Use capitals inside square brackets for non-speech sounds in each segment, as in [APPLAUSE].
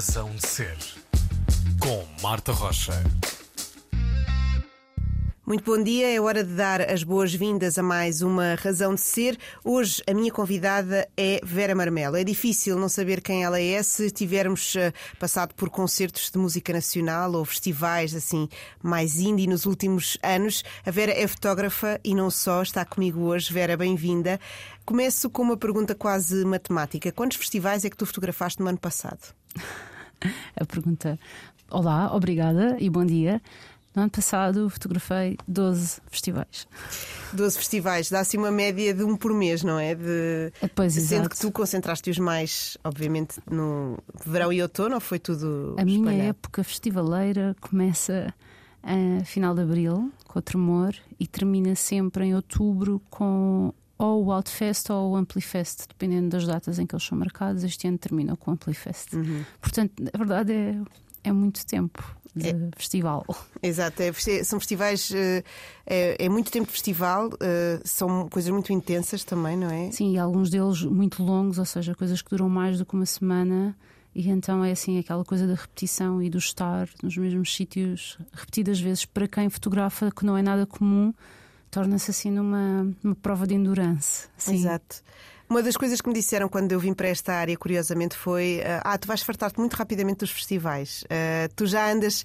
Razão de Ser, com Marta Rocha. Muito bom dia, é hora de dar as boas-vindas a mais uma Razão de Ser. Hoje a minha convidada é Vera Marmelo. É difícil não saber quem ela é se tivermos eh, passado por concertos de música nacional ou festivais assim mais indie nos últimos anos. A Vera é fotógrafa e não só, está comigo hoje. Vera, bem-vinda. Começo com uma pergunta quase matemática. Quantos festivais é que tu fotografaste no ano passado? [LAUGHS] A pergunta. Olá, obrigada e bom dia. No ano passado fotografei 12 festivais. 12 festivais, dá-se uma média de um por mês, não é? De... Pois, Sendo exato. que tu concentraste os mais, obviamente, no verão e outono, ou foi tudo A minha época festivaleira começa a final de abril, com o Tremor, e termina sempre em outubro com ou o Outfest ou o Amplifest, dependendo das datas em que eles são marcados. Este ano termina com o Amplifest. Uhum. Portanto, a verdade é, é muito tempo de festival. Exato, é são festivais, eh, é, é muito tempo de festival, eh, são coisas muito intensas também, não é? Sim, e alguns deles muito longos, ou seja, coisas que duram mais do que uma semana. E então é assim aquela coisa da repetição e do estar nos mesmos sítios repetidas vezes para quem fotografa, que não é nada comum, torna-se assim numa, numa prova de endurance. Sim. Exato. Uma das coisas que me disseram quando eu vim para esta área, curiosamente, foi: eh, Ah, tu vais fartar-te muito rapidamente dos festivais. Eh, tu já andas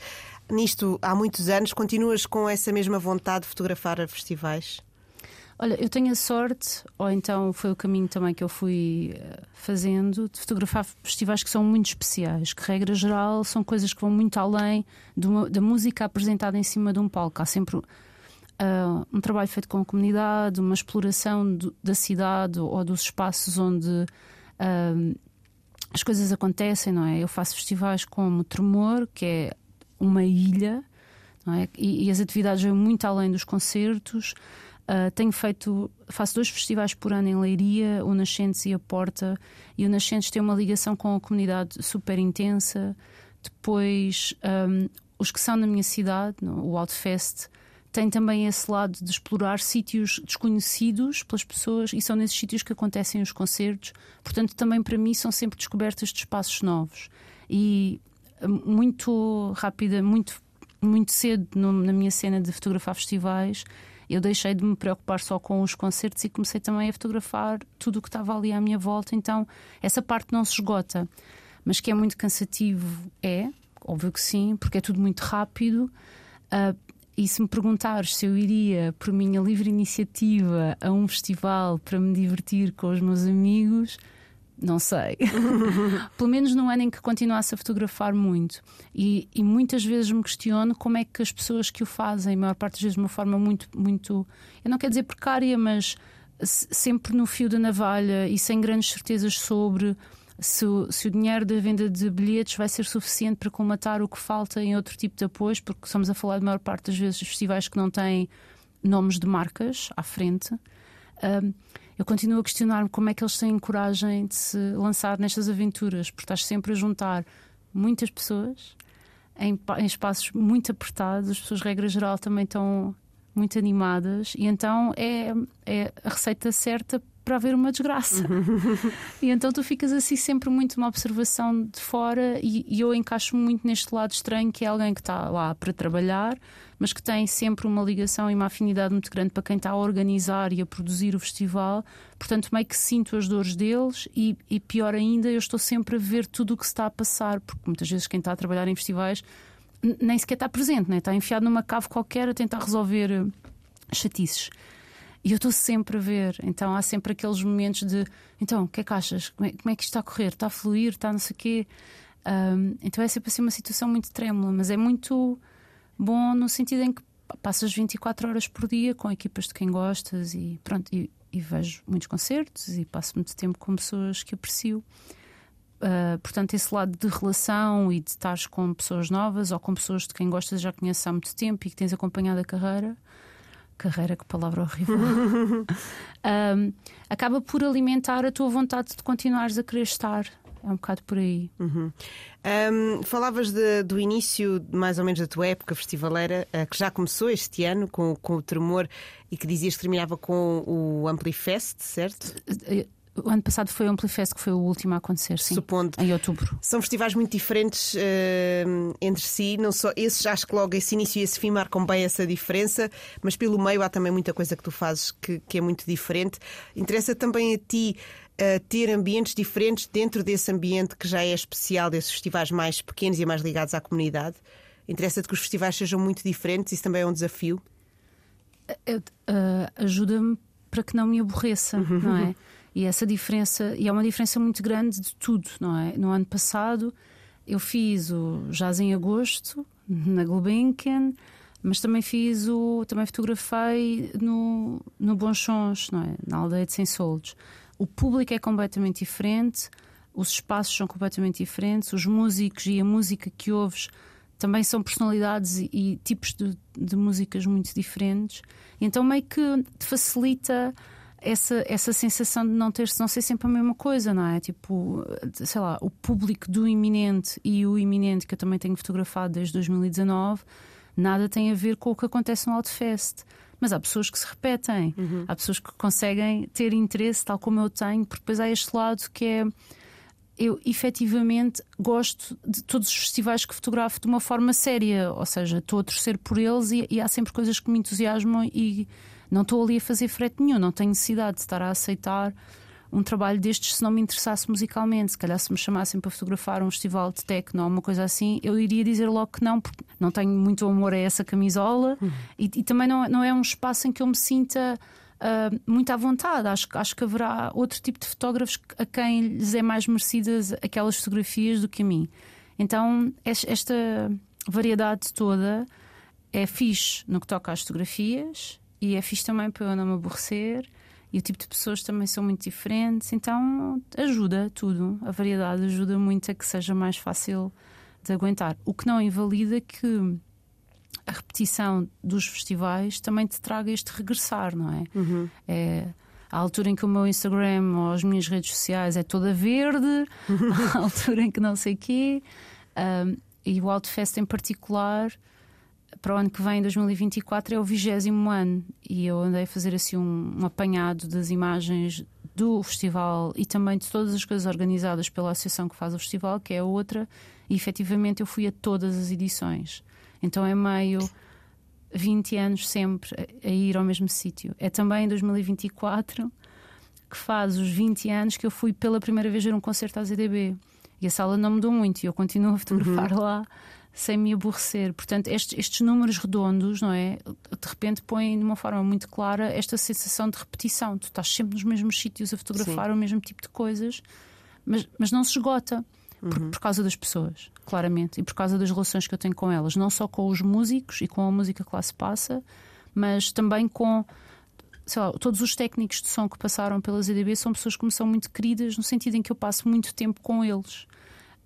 nisto há muitos anos, continuas com essa mesma vontade de fotografar a festivais? Olha, eu tenho a sorte, ou então foi o caminho também que eu fui eh, fazendo, de fotografar festivais que são muito especiais, que, regra geral, são coisas que vão muito além uma- da música apresentada em cima de um palco. Há sempre ah, um trabalho feito com a comunidade, uma exploração do- da cidade ou dos espaços onde ah, as coisas acontecem, não é? Eu faço festivais como Tremor, que é uma ilha, não é? E, e as atividades vão muito além dos concertos. Uh, tenho feito, faço dois festivais por ano em Leiria, o Nascentes e a Porta, e o Nascentes tem uma ligação com a comunidade super intensa. Depois, um, os que são na minha cidade, no- o Outfest, tem também esse lado de explorar sítios desconhecidos pelas pessoas e são nesses sítios que acontecem os concertos. Portanto, também para mim são sempre descobertas de espaços novos. E uh, muito rápida, muito, muito cedo no- na minha cena de fotografar festivais, eu deixei de me preocupar só com os concertos e comecei também a fotografar tudo o que estava ali à minha volta. Então, essa parte não se esgota. Mas que é muito cansativo, é, óbvio que sim, porque é tudo muito rápido. Ah, e se me perguntares se eu iria, por minha livre iniciativa, a um festival para me divertir com os meus amigos, não sei. [LAUGHS] Pelo menos no ano em que continuasse a fotografar muito. E, e muitas vezes me questiono como é que as pessoas que o fazem, a maior parte das vezes de uma forma muito, muito, eu não quero dizer precária, mas se- sempre no fio da navalha e sem grandes certezas sobre se se o dinheiro da venda de bilhetes vai ser suficiente para colmatar o que falta em outro tipo de apoios, porque estamos a falar de maior parte das vezes de festivais que não têm nomes de marcas à frente. Um, eu continuo a questionar-me como é que eles têm coragem de se lançar nestas aventuras, porque estás sempre a juntar muitas pessoas em, em espaços muito apertados, as pessoas, regra geral, também estão muito animadas, e então é, é a receita certa para haver uma desgraça. e então tu ficas assim sempre muito uma observação de fora, e, e eu encaixo muito neste lado estranho que é alguém que está lá para trabalhar, mas que tem sempre uma ligação e uma afinidade muito grande para quem está a organizar e a produzir o festival. Portanto, meio que sinto as dores deles e, e pior ainda, eu estou sempre a ver tudo o que se está a passar, porque muitas vezes quem está a trabalhar em festivais nem sequer está presente, né? está enfiado numa cave qualquer a tentar resolver eh, chatices. E eu estou sempre a ver, então há sempre aqueles momentos de então, o que é que achas? Como é, como é que isto está a correr? Está a fluir? Está não sei o quê? Ahm, então é sempre assim uma situação muito trêmula, mas é muito bom no sentido em que passas 24 horas por dia com equipas de quem gostas e pronto, e, e vejo muitos concertos e passo muito tempo com pessoas que aprecio. Ah, portanto, esse lado de relação e de estares com pessoas novas ou com pessoas de quem gostas já conheces há muito tempo e que tens acompanhado a carreira. Carreira, que palavra horrível. [LAUGHS] Ahm, acaba por alimentar a tua vontade de continuares a querer estar. É um bocado por aí. Uhum. Ahm, falavas de- do início, mais ou menos, da tua época festivaleira, eh, que já começou este ano com, com o Tremor e que dizias que terminava com o Amplifest, certo? Eh, o ano passado foi o Amplifest, que foi o último a acontecer, sim. Supondo. Em outubro. São festivais muito diferentes uh, entre si. Não só esses, acho que logo esse início e esse fim marcam bem essa diferença, mas pelo meio há também muita coisa que tu fazes que, que é muito diferente. Interessa também a ti uh, ter ambientes diferentes dentro desse ambiente que já é especial, desses festivais mais pequenos e mais ligados à comunidade. Interessa-te que os festivais sejam muito diferentes, isso também é um desafio? Uh, Ajuda-me para que não me aborreça, uhum. não é? [LAUGHS] E essa diferença, e é uma diferença muito grande de tudo, não é? No ano passado eu fiz o Jazz em Agosto, na Gulbenkian, mas também fiz o. também fotografei no, no Bonchons, não é? Na aldeia de Sem Soldos. O público é completamente diferente, os espaços são completamente diferentes, os músicos e a música que ouves também são personalidades e, e tipos de, de, músicas muito diferentes. Então meio que facilita essa, essa sensação de não ter não ser sempre a mesma coisa, não é? Tipo, sei lá, o público do iminente e o iminente que eu também tenho fotografado desde 2019, nada tem a ver com o que acontece no Outfest. Mas há pessoas que se repetem, uhum. há pessoas que conseguem ter interesse, tal como eu tenho, porque depois há este lado que é eu efetivamente gosto de todos os festivais que fotografo de uma forma séria, ou seja, estou a torcer por eles e, e há sempre coisas que me entusiasmam e não estou ali a fazer frete nenhum, não tenho necessidade de estar a aceitar um trabalho destes se não me interessasse musicalmente. Se calhar, se me chamassem para fotografar um festival de techno ou uma coisa assim, eu iria dizer logo que não, porque não tenho muito amor a essa camisola uhum. e, e, também não, não é um espaço em que eu me sinta. Uh, muito à vontade. Acho, acho que haverá outro tipo de fotógrafos a quem lhes é mais merecidas aquelas fotografias do que a mim. Então, esta variedade toda é fixe no que toca às fotografias e é fixe também para eu não me aborrecer. E o tipo de pessoas também são muito diferentes, então ajuda tudo. A variedade ajuda muito a que seja mais fácil de aguentar. O que não invalida que a repetição dos festivais também te traga este regressar, não é? Uhum. É a altura em que o meu Instagram ou as minhas redes sociais é toda verde, [LAUGHS] a altura em que não sei o quê. Um, e o Outfest em particular para o ano que vem, 2024, é o vigésimo ano e eu andei a fazer assim um, um, apanhado das imagens do festival e também de todas as coisas organizadas pela associação que faz o festival, que é a outra, e efetivamente eu fui a todas as edições. Então é meio 20 anos sempre a, a ir ao mesmo sítio. É também em 2024 que faz os 20 anos que eu fui pela primeira vez ver um concerto à ZDB. E a sala não mudou muito e eu continuo a fotografar uhum. lá sem me aborrecer. Portanto, estes, estes, números redondos, não é? De repente põem de uma forma muito clara esta sensação de repetição. Tu estás sempre nos mesmos sítios a fotografar Sim. o mesmo tipo de coisas, mas, mas não se esgota. Por, uhum. por, causa das pessoas, claramente, e por causa das relações que eu tenho com elas, não só com os músicos e com a música que lá se passa, mas também com lá, todos os técnicos de som que passaram pelas EDB são pessoas que me são muito queridas, no sentido em que eu passo muito tempo com eles.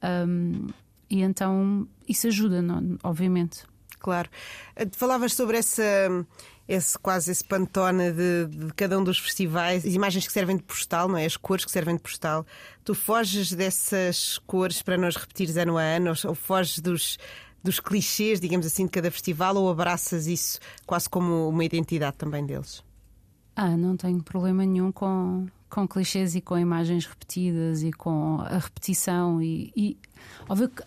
Um, e então isso ajuda, não, obviamente. Claro. Eh, falavas sobre essa, esse quase esse pantone de, de, cada um dos festivais, as imagens que servem de postal, não é? As cores que servem de postal. Tu foges dessas cores para nós repetires ano a ano, ou, ou foges dos, dos clichês, digamos assim, de cada festival, ou abraças isso quase como uma identidade também deles? Ah, não tenho problema nenhum com, com clichês e com imagens repetidas e com a repetição e, e óbvio que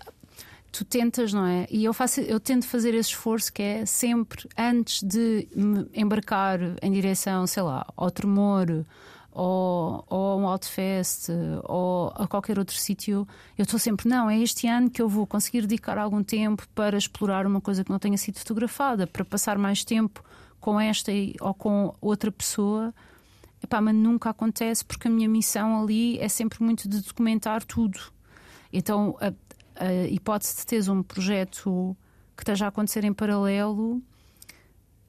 tu tentas, não é? E eu faço, eu tento fazer esse esforço que é sempre antes de me embarcar em direção, sei lá, ao tremor ou, ou a um Outfest ou a qualquer outro sítio, eu estou sempre, não, é este ano que eu vou conseguir dedicar algum tempo para explorar uma coisa que não tenha sido fotografada, para passar mais tempo com esta ou com outra pessoa. Epá, mas nunca acontece porque a minha missão ali é sempre muito de documentar tudo. Então, a, a hipótese de teres um projeto que esteja a acontecer em paralelo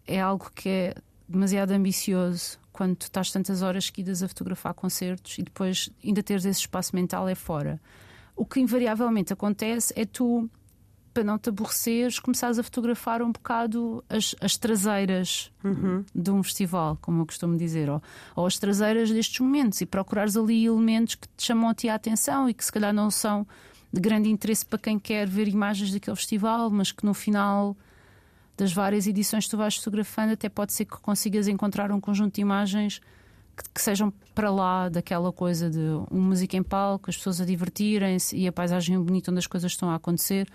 é algo que é demasiado ambicioso quando tu estás tantas horas seguidas a fotografar concertos e depois ainda teres esse espaço mental é fora. O que invariavelmente acontece é tu, para não te aborreceres, começares a fotografar um bocado as, as traseiras uhum. de um festival, como eu costumo dizer, ou, ou as traseiras destes momentos e procurares ali elementos que te chamam a ti a atenção e que se calhar não são de grande interesse para quem quer ver imagens daquele festival, mas que no final das várias edições que tu vais fotografando, até pode ser que consigas encontrar um conjunto de imagens que, que sejam para lá daquela coisa de uma música em palco, as pessoas a divertirem-se e a paisagem bonita onde as coisas estão a acontecer.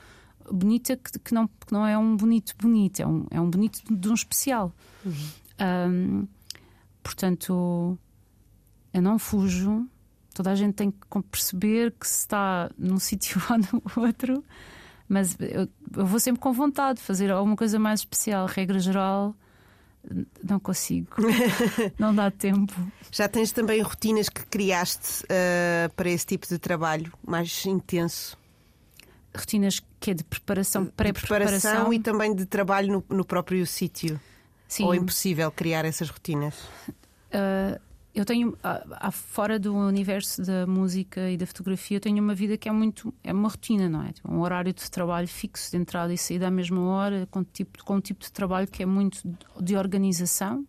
Bonita que, que, não, que não é um bonito bonito, é um, é um bonito de um especial. Uhum. Um, portanto, eu não fujo. Toda a gente tem que perceber que se está num [LAUGHS] sítio ou no outro, mas eu, eu vou sempre com vontade de fazer alguma coisa mais especial. Regra geral, não consigo, [LAUGHS] não dá tempo. Já tens também rotinas que criaste uh, para esse tipo de trabalho mais intenso? Rotinas que é de preparação, pré-preparação e também de trabalho no, no próprio sítio? Sim. Ou é impossível criar essas rotinas? Uh, eu tenho, fora do universo da música e da fotografia, eu tenho uma vida que é muito. é uma rotina, não é? Tipo, um horário de trabalho fixo, de entrada e saída à mesma hora, com, tipo, com um tipo de trabalho que é muito de organização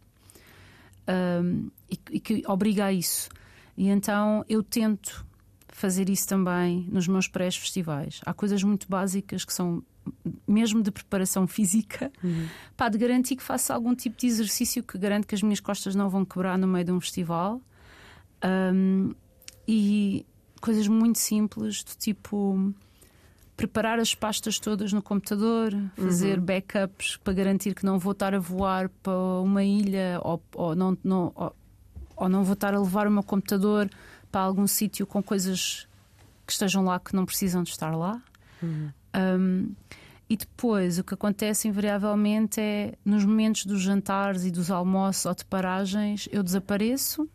um, e, e que obriga a isso. E então eu tento fazer isso também nos meus pré-festivais. Há coisas muito básicas que são mesmo de preparação física, uhum. pá, de garantir que faça algum tipo de exercício que garante que as minhas costas não vão quebrar no meio de um festival. Um, e coisas muito simples, do tipo preparar as pastas todas no computador, fazer uhum. backups para garantir que não vou estar a voar para uma ilha ou, ou não, não, ou, ou não vou estar a levar o meu computador para algum sítio com coisas que estejam lá que não precisam de estar lá. Uhum. Um, e depois o que acontece invariavelmente é nos momentos dos jantares e dos almoços ou de paragens eu desapareço,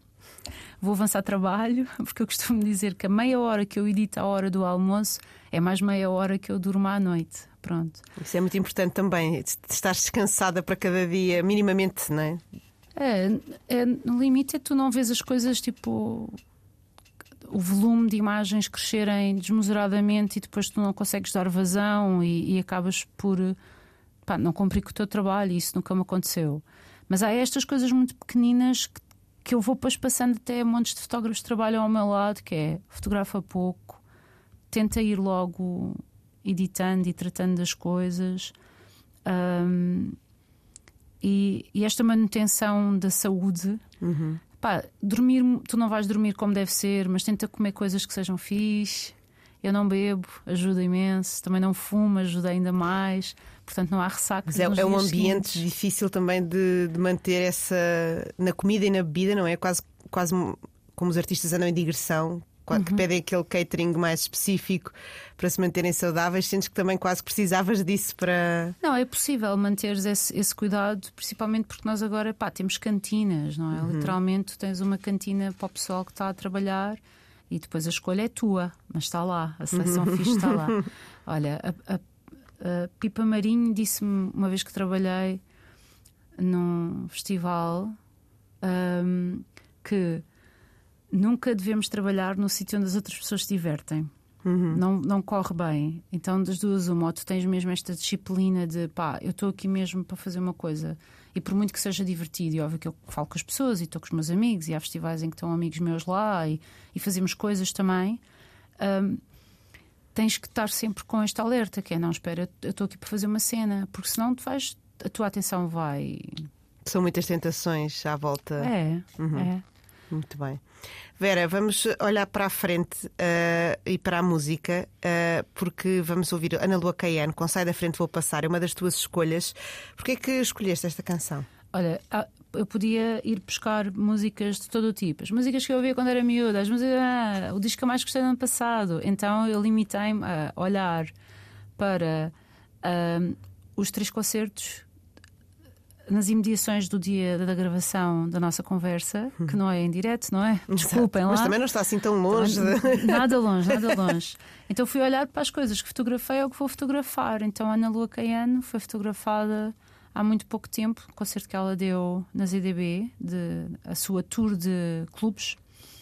vou avançar trabalho, [LAUGHS] porque eu costumo dizer que a meia hora que eu edito a hora do almoço é mais meia hora que eu durmo à noite. Pronto. Isso é muito importante também, estar descansada para cada dia, minimamente, não é? É, é, no limite é tu não vês as coisas tipo o volume de imagens crescerem desmesuradamente e depois tu não consegues dar vazão e, e acabas por pá, não cumprir com o teu trabalho. Isso nunca me aconteceu. Mas há estas coisas muito pequeninas que, que eu vou depois passando até montes de fotógrafos que trabalham ao meu lado, que é fotografa pouco, tenta ir logo editando e tratando das coisas. Um, e, e, esta manutenção da saúde uhum pá, dormir, tu não vais dormir como deve ser, mas tenta comer coisas que sejam fixe. Eu não bebo, ajuda imenso. Também não fumo, ajuda ainda mais. Portanto, não há ressaca. Mas é, é um ambiente seguintes. difícil também de, de, manter essa. na comida e na bebida, não é? Quase, quase como os artistas andam em digressão, uhum. que pedem aquele catering mais específico para se manterem saudáveis, sentes que também quase precisavas disso para. Não, é possível manter esse, esse cuidado, principalmente porque nós agora pá, temos cantinas, não é? Uhum. Literalmente, tu tens uma cantina para o pessoal que está a trabalhar e depois a escolha é tua, mas está lá, a seleção uhum. fixe está lá. [LAUGHS] Olha, a, a, a Pipa Marinho disse-me uma vez que trabalhei num festival um, que nunca devemos trabalhar no sítio onde as outras pessoas se divertem. Uhum. Não, não corre bem. Então, das duas, uma, ou tu tens mesmo esta disciplina de pá, eu estou aqui mesmo para fazer uma coisa. E por muito que seja divertido, e óbvio que eu falo com as pessoas e estou com os meus amigos, e há festivais em que estão amigos meus lá e, e fazemos coisas também. Um, tens que estar sempre com este alerta, que é não, espera, eu estou aqui para fazer uma cena, porque senão tu vais, a tua atenção vai. São muitas tentações à volta. É, uhum. é. Muito bem. Vera, vamos olhar para a frente uh, e para a música, uh, porque vamos ouvir Ana Lua Caiano com Sai da Frente Vou Passar, é uma das tuas escolhas. Porquê é que escolheste esta canção? Olha, eu podia ir buscar músicas de todo o tipo. As músicas que eu ouvia quando era miúda, as músicas, ah, o disco que eu mais gostei no ano passado. Então eu limitei-me a olhar para uh, os três concertos nas imediações do dia da gravação da nossa conversa, que não é em direto, não é? Desculpem Exato. lá. Mas também não está assim tão longe. Também, nada longe, nada longe. Então fui olhar para as coisas que fotografei ou que vou fotografar. Então a Ana Lua Caiano foi fotografada há muito pouco tempo, concerto que ela deu na ZDB, de, a sua tour de clubes.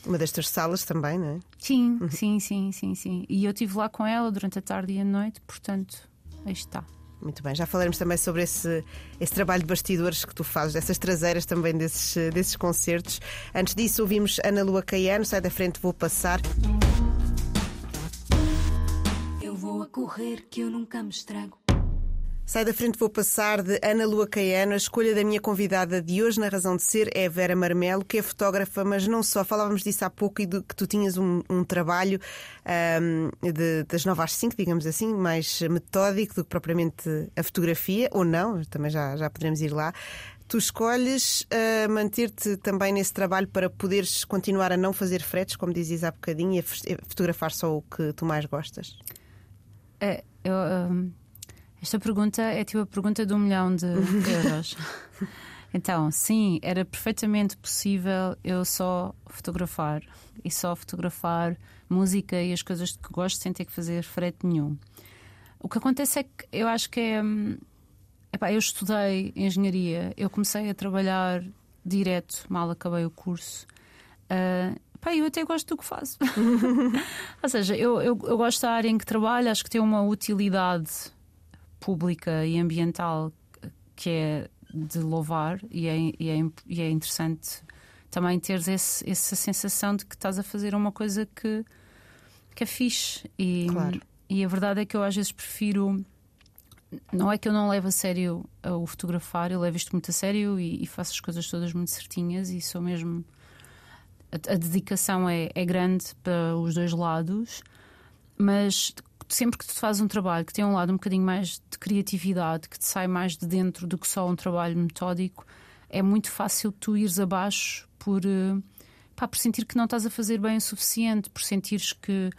Uma destas salas também, não é? Sim, uhum. sim, sim, sim, sim. E eu estive lá com ela durante a tarde e a noite, portanto, aí está. Muito bem, já falaremos também sobre esse, esse trabalho de bastidores que tu fazes, dessas traseiras também desses, desses concertos. Antes disso, ouvimos Ana Lua Caiano, sai da frente, vou passar. Eu vou a correr que eu nunca me estrago. Sai da frente, vou passar de Ana Lua Caiano. A escolha da minha convidada de hoje na Razão de Ser é Vera Marmelo, que é fotógrafa, mas não só. Falávamos disso há pouco e do, que tu tinhas um, um trabalho um, de, das 9 às 5, digamos assim, mais metódico do que propriamente a fotografia, ou não, também já, já poderemos ir lá. Tu escolhes uh, manter-te também nesse trabalho para poderes continuar a não fazer fretes, como dizias há bocadinho, e a fotografar só o que tu mais gostas? É, eu. Um esta pergunta é tipo a pergunta de um milhão de euros. [LAUGHS] então, sim, era perfeitamente possível eu só fotografar e só fotografar música e as coisas que gosto sem ter que fazer frete nenhum. O que acontece é que eu acho que é. Hum, epá, eu estudei engenharia, eu comecei a trabalhar direto, mal acabei o curso. Uh, pá, eu até gosto do que faço. [LAUGHS] [LAUGHS] Ou seja, eu, eu, eu, gosto da área em que trabalho, acho que tem uma utilidade pública e ambiental que é de louvar e é, e é, e é interessante também teres esse, essa sensação de que estás a fazer uma coisa que, que é fixe. E, claro. e a verdade é que eu às vezes prefiro. Não é que eu não levo a sério o fotografar, eu levo isto muito a sério e, e faço as coisas todas muito certinhas e sou mesmo. A, a dedicação é, é grande para os dois lados, mas sempre que tu fazes um trabalho que tem um lado um bocadinho mais de criatividade, que te sai mais de dentro do que só um trabalho metódico, é muito fácil tu ires abaixo por, eh, pá, por sentir que não estás a fazer bem o suficiente, por sentires que,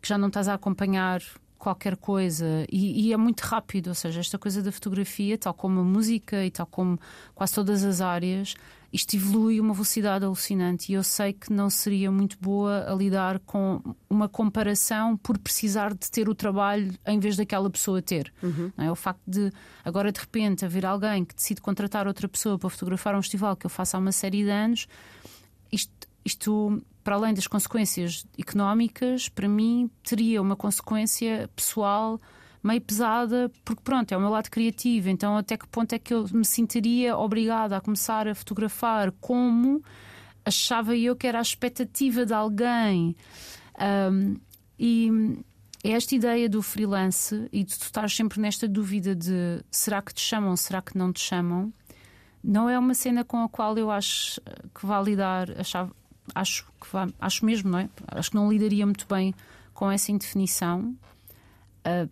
que já não estás a acompanhar qualquer coisa. E, e, é muito rápido, ou seja, esta coisa da fotografia, tal como a música e tal como quase todas as áreas, isto evolui uma velocidade alucinante e eu sei que não seria muito boa a lidar com uma comparação por precisar de ter o trabalho em vez daquela pessoa ter. Uhum. É? O facto de agora de repente haver alguém que decide contratar outra pessoa para fotografar um festival que eu faço há uma série de anos, isto, isto para além das consequências económicas, para mim teria uma consequência pessoal meio pesada, porque pronto, é o meu lado criativo, então até que ponto é que eu me sentiria obrigada a começar a fotografar como achava eu que era a expectativa de alguém. Um, e é esta ideia do freelance e de tu estar sempre nesta dúvida de será que te chamam, será que não te chamam, não é uma cena com a qual eu acho que vá lidar, achava, acho que acho mesmo, não é? Acho que não lidaria muito bem com essa indefinição. Uh,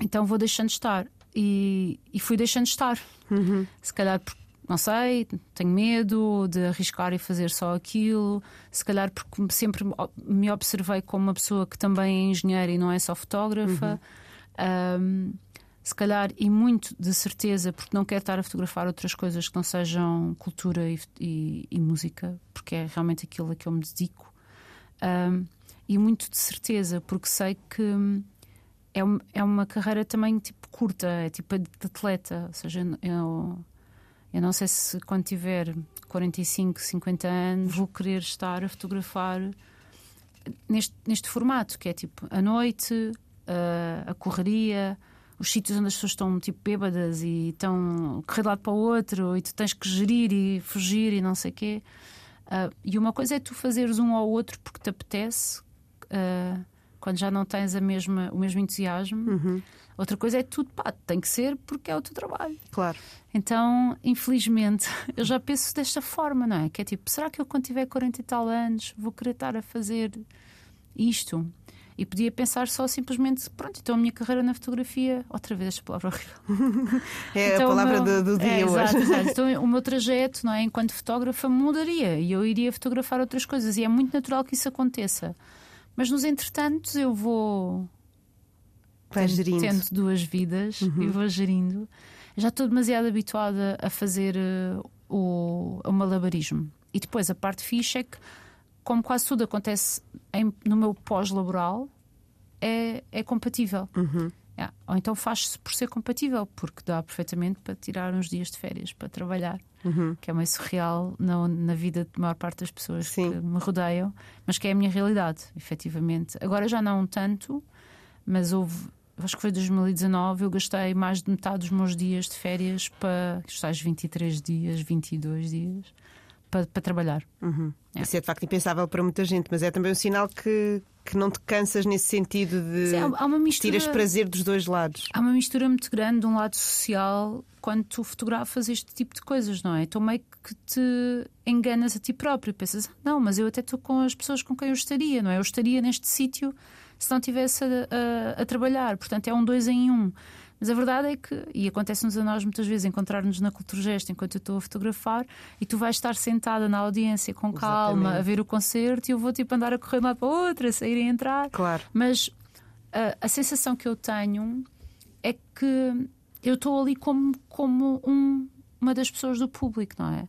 então vou deixando estar. E, e fui deixando estar. Uhum. Se calhar porque, não sei, tenho medo de arriscar e fazer só aquilo. Se calhar porque sempre me observei como uma pessoa que também é engenheira e não é só fotógrafa. Uhum. Um, se calhar, e muito de certeza, porque não quero estar a fotografar outras coisas que não sejam cultura e, e, e música, porque é realmente aquilo a que eu me dedico. Um, e muito de certeza, porque sei que é, é uma carreira também tipo curta, é tipo de atleta. Ou seja, eu, eu não sei se quando tiver 45, 50 anos vou querer estar a fotografar neste, neste formato, que é tipo a noite, a, a correria, os sítios onde as pessoas estão tipo bêbadas e estão correr de lado para o outro e tu tens que gerir e fugir e não sei o quê. Uh, e uma coisa é tu fazeres um ao outro porque te apetece. Uh, quando já não tens a mesma, o mesmo entusiasmo. Uhum. Outra coisa é tudo, pá, tem que ser porque é o teu trabalho. Claro. Então, infelizmente, [LAUGHS] eu já penso desta forma, não é? Que é tipo, será que eu quando tiver 40 e tal anos vou querer estar a fazer isto? E podia pensar só simplesmente, pronto, então a minha carreira na fotografia, outra vez esta palavra horrível. [LAUGHS] É então, a palavra meu, do, do, dia é, hoje. Exato, [LAUGHS] exato. Então o meu trajeto, não é, enquanto fotógrafa, mudaria e eu iria fotografar outras coisas. E é muito natural que isso aconteça. Mas nos entretantos eu vou. Vais gerindo. Tendo duas vidas uhum. e vou gerindo. Já estou demasiado habituada a fazer uh, o, o malabarismo. E depois a parte fixe é que, como quase tudo acontece em, no meu pós-laboral, é, é compatível. Uhum. É, ou então faz-se por ser compatível, porque dá perfeitamente para tirar uns dias de férias para trabalhar uhum. que é meio surreal na, na vida de maior parte das pessoas Sim. que me rodeiam, mas que é a minha realidade, efetivamente. Agora já não tanto, mas houve. Acho que foi 2019, eu gastei mais de metade dos meus dias de férias para os tais 23 dias, 22 dias, para, para trabalhar. Uhum. É. Isso é de facto impensável para muita gente, mas é também um sinal que, que não te cansas nesse sentido de Sim, há- uma mistura- tiras prazer dos dois lados. Há uma mistura muito grande de um lado social quando tu fotografas este tipo de coisas, não é? Então meio que te enganas a ti próprio. Pensas, "Ah, não, mas eu até estou com as pessoas com quem eu estaria, não é? Eu estaria neste sítio se não estivesse a, a- a trabalhar. Portanto, é um dois em um. Mas a verdade é que, e acontece-nos a nós muitas vezes encontrar-nos na Culturgest enquanto eu estou a fotografar e tu vais estar sentada na audiência com calma Exatamente. a ver o concerto e eu vou tipo andar a correr de um lado para o outro, a sair e a entrar. Claro. Mas a, a sensação que eu tenho é que eu estou ali como, como um- uma das pessoas do público, não é?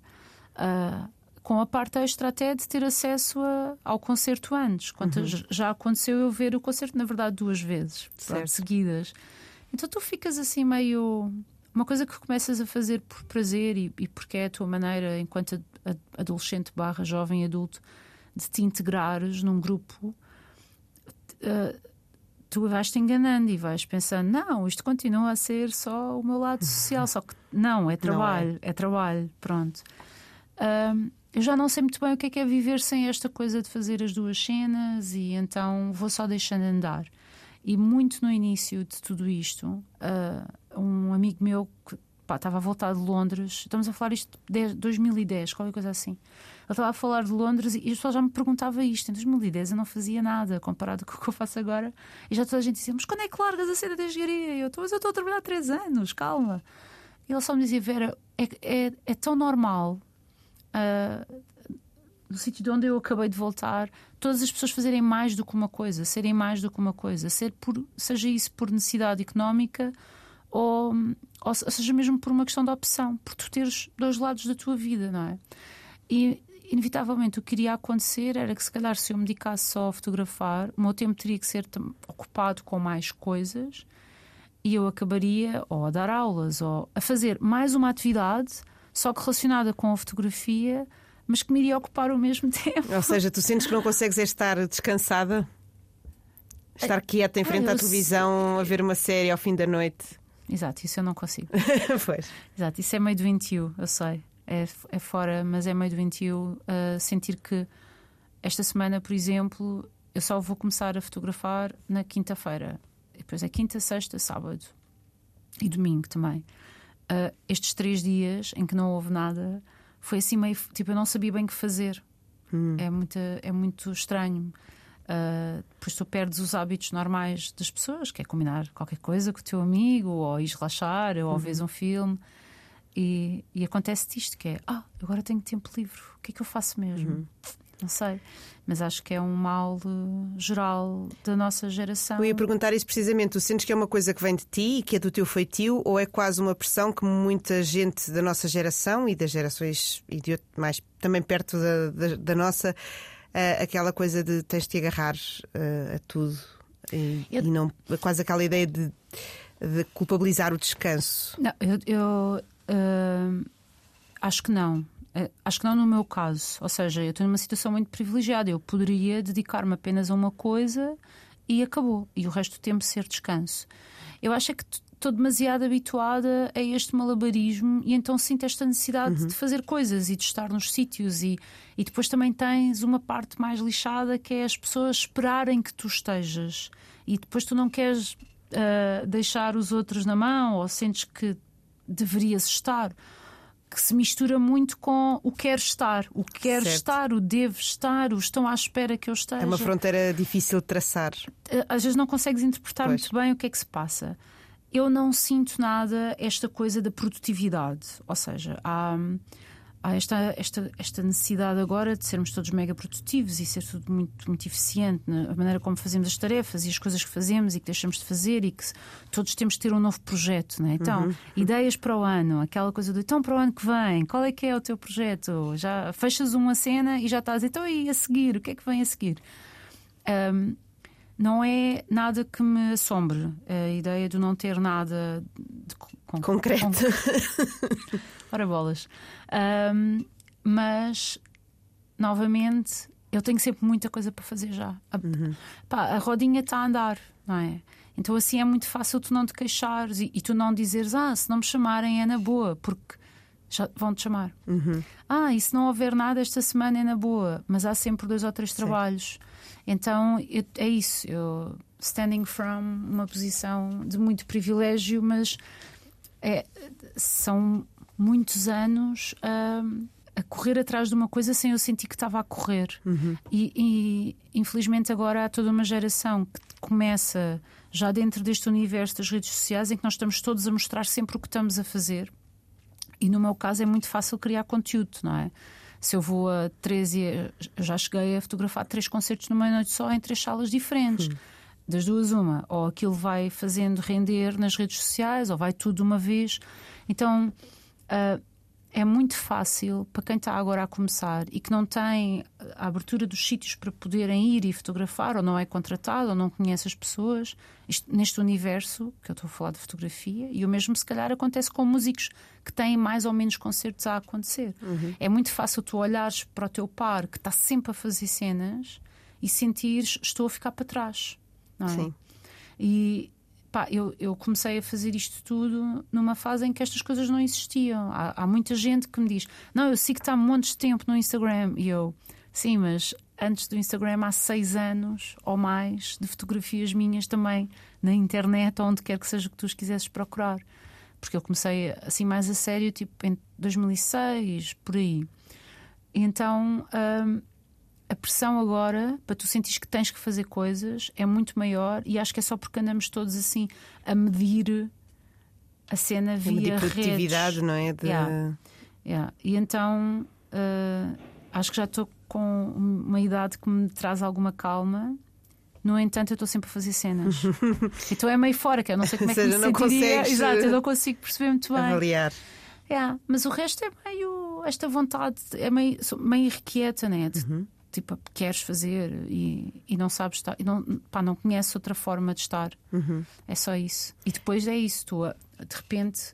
Ah, com a parte extra até de ter acesso a- ao concerto antes. Quantas Uhum. já aconteceu eu ver o concerto, na verdade, duas vezes, pronto, Certo. seguidas. Então tu ficas assim meio. Uma coisa que começas a fazer por prazer e, e porque é a tua maneira, enquanto ad- ad- adolescente barra jovem adulto, de te integrares num grupo, ah, tu vais-te enganando e vais pensando, não, isto continua a ser só o meu lado social, só que [LAUGHS] não, é trabalho, é. trabalho, pronto. Ahm, eu já não sei muito bem o que é que é viver sem esta coisa de fazer as duas cenas e então vou só deixando andar. E muito no início de tudo isto, ah, um amigo meu que pá, estava a voltar de Londres, estamos a falar isto de 10 2010, qualquer coisa assim. Ele estava a falar de Londres e as pessoas já me perguntavam isto. Em 2010 eu não fazia nada comparado [LAUGHS] com o que eu faço agora. E já toda a gente dizia: Mas quando é que largas a cena da engenharia? Eu mas eu estou a trabalhar há três anos, calma. E ele só me dizia: Vera, é, é, é tão normal. ah, no sítio de onde eu acabei de voltar, todas as pessoas fazerem mais do que uma coisa, serem mais do que uma coisa, ser por, seja isso por necessidade económica ou, ou seja mesmo por uma questão de opção, por tu teres dois lados da tua vida, não é? E inevitavelmente o que iria acontecer era que se calhar se eu me dedicasse só a fotografar, o meu tempo teria que ser ocupado com mais coisas e eu acabaria ou a dar aulas ou a fazer mais uma atividade só que relacionada com a fotografia, mas que me iria ocupar ao mesmo [LAUGHS] tempo. Ou seja, tu sentes que não consegues é estar descansada? Estar quieta em frente eu à televisão, a ver uma série ao fim da noite? Exato, isso eu não consigo. [LAUGHS] pois. Exato, isso é meio doentio, eu sei. É, é fora, mas é meio doentio uh, sentir que esta semana, por exemplo, eu só vou começar a fotografar na quinta-feira. Depois é quinta, sexta, sábado e domingo também. Uh, estes três dias em que não houve nada foi assim meio. Tipo, eu não sabia bem o que fazer. É, muito, é muito estranho. Uh, depois tu perdes os hábitos normais das pessoas, que é combinar qualquer coisa com o teu amigo, ou ires relaxar, ou vês um filme. E, e acontece-te isto: que é, ah, agora tenho tempo livre, o que é que eu faço mesmo? Não sei. Mas acho que é um mal eh, geral da nossa geração. Eu ia perguntar isso precisamente. Tu sentes que é uma coisa que vem de ti e que é do teu feitio, ou é quase uma pressão que muita gente da nossa geração e das gerações e de mais também perto da, da- da nossa, eh, aquela coisa de tens de te agarrar eh, a tudo e, Eu- e não quase aquela ideia de, de culpabilizar o descanso. Não, eu, eu, ah, acho que não. Eh, Acho que não no meu caso. Ou seja, eu estou numa situação muito privilegiada. Eu poderia dedicar-me apenas a uma coisa e acabou. E o resto do tempo ser descanso. Eu acho é que estou demasiado habituada a este malabarismo e então sinto esta necessidade de fazer coisas e de estar nos sítios. E, e depois também tens uma parte mais lixada que é as pessoas esperarem que tu estejas. E depois tu não queres ah, deixar os outros na mão ou sentes que deverias estar. Que se mistura muito com o quero estar, o quero Certo. estar, o devo estar, o estão à espera que eu esteja É uma fronteira difícil de traçar. eh, às vezes não consegues interpretar Pois. muito bem o que é que se passa. Eu não sinto nada esta coisa da produtividade, ou seja, há, há esta, esta, esta necessidade agora de sermos todos mega produtivos e ser tudo muito, muito eficiente na maneira como fazemos as tarefas e as coisas que fazemos e que deixamos de fazer e que todos temos de ter um novo projeto, né? Então, ideias para o ano, aquela coisa do então para o ano que vem, qual é que é o teu projeto? Já fechas uma cena e já estás, então e a seguir, o que é que vem a seguir? Ahm, não é nada que me assombre a ideia de não ter nada de co- con- Concreto. con- [LAUGHS] Ora bolas. Ahm, mas, novamente, eu tenho sempre muita coisa para fazer já. A, pá, a rodinha está a andar, não é? Então assim é muito fácil tu não te queixares e, e tu não dizeres, ah, se não me chamarem é na boa, porque já vão te chamar. Ah, e se não houver nada esta semana é na boa, mas há sempre dois ou três trabalhos. Então eu, é isso, eu standing from uma posição de muito privilégio, mas é, são muitos anos a, a, correr atrás de uma coisa sem eu sentir que estava a correr. Uhum. E, e infelizmente agora há toda uma geração que começa já dentro deste universo das redes sociais em que nós estamos todos a mostrar sempre o que estamos a fazer. E no meu caso é muito fácil criar conteúdo, não é? Se eu vou a três eu já cheguei a fotografar três concertos numa noite só em três salas diferentes. Hum. Das duas, uma. Ou aquilo vai fazendo render nas redes sociais, ou vai tudo de uma vez. Então, uh, é muito fácil para quem está agora a começar e que não tem a abertura dos sítios para poderem ir e fotografar, ou não é contratado, ou não conhece as pessoas, isto, neste universo que eu estou a falar de fotografia, e o mesmo se calhar acontece com músicos que têm mais ou menos concertos a acontecer. Uhum. É muito fácil tu olhares para o teu par que está sempre a fazer cenas e sentires estou a ficar para trás. Não é? Sim. E, pá, eu, eu comecei a fazer isto tudo numa fase em que estas coisas não existiam. Há, há muita gente que me diz: Não, eu sigo que está há montes de tempo no Instagram. E eu, sim, mas antes do Instagram há seis anos ou mais de fotografias minhas também na internet, onde quer que seja que tu as quisesses procurar. Porque eu comecei assim mais a sério, tipo em 2006, por aí. Então. Hum, a pressão agora para tu sentires que tens que fazer coisas é muito maior e acho que é só porque andamos todos assim a medir a cena via a produtividade, redes. não é? De... Yeah. Yeah. E então uh, acho que já estou com uma idade que me traz alguma calma. No entanto, eu estou sempre a fazer cenas. [LAUGHS] então é meio fora, que eu não sei como é que me não sentiria. [LAUGHS] Exato, eu não consigo perceber muito bem. Avaliar. Yeah. Mas o resto é meio. Esta vontade é meio, meio irrequieta, né? De, uhum tipo, queres fazer e, e não sabes estar, e não, pá, não conheces outra forma de estar. Uhum. É só isso. E depois é isso, tu de repente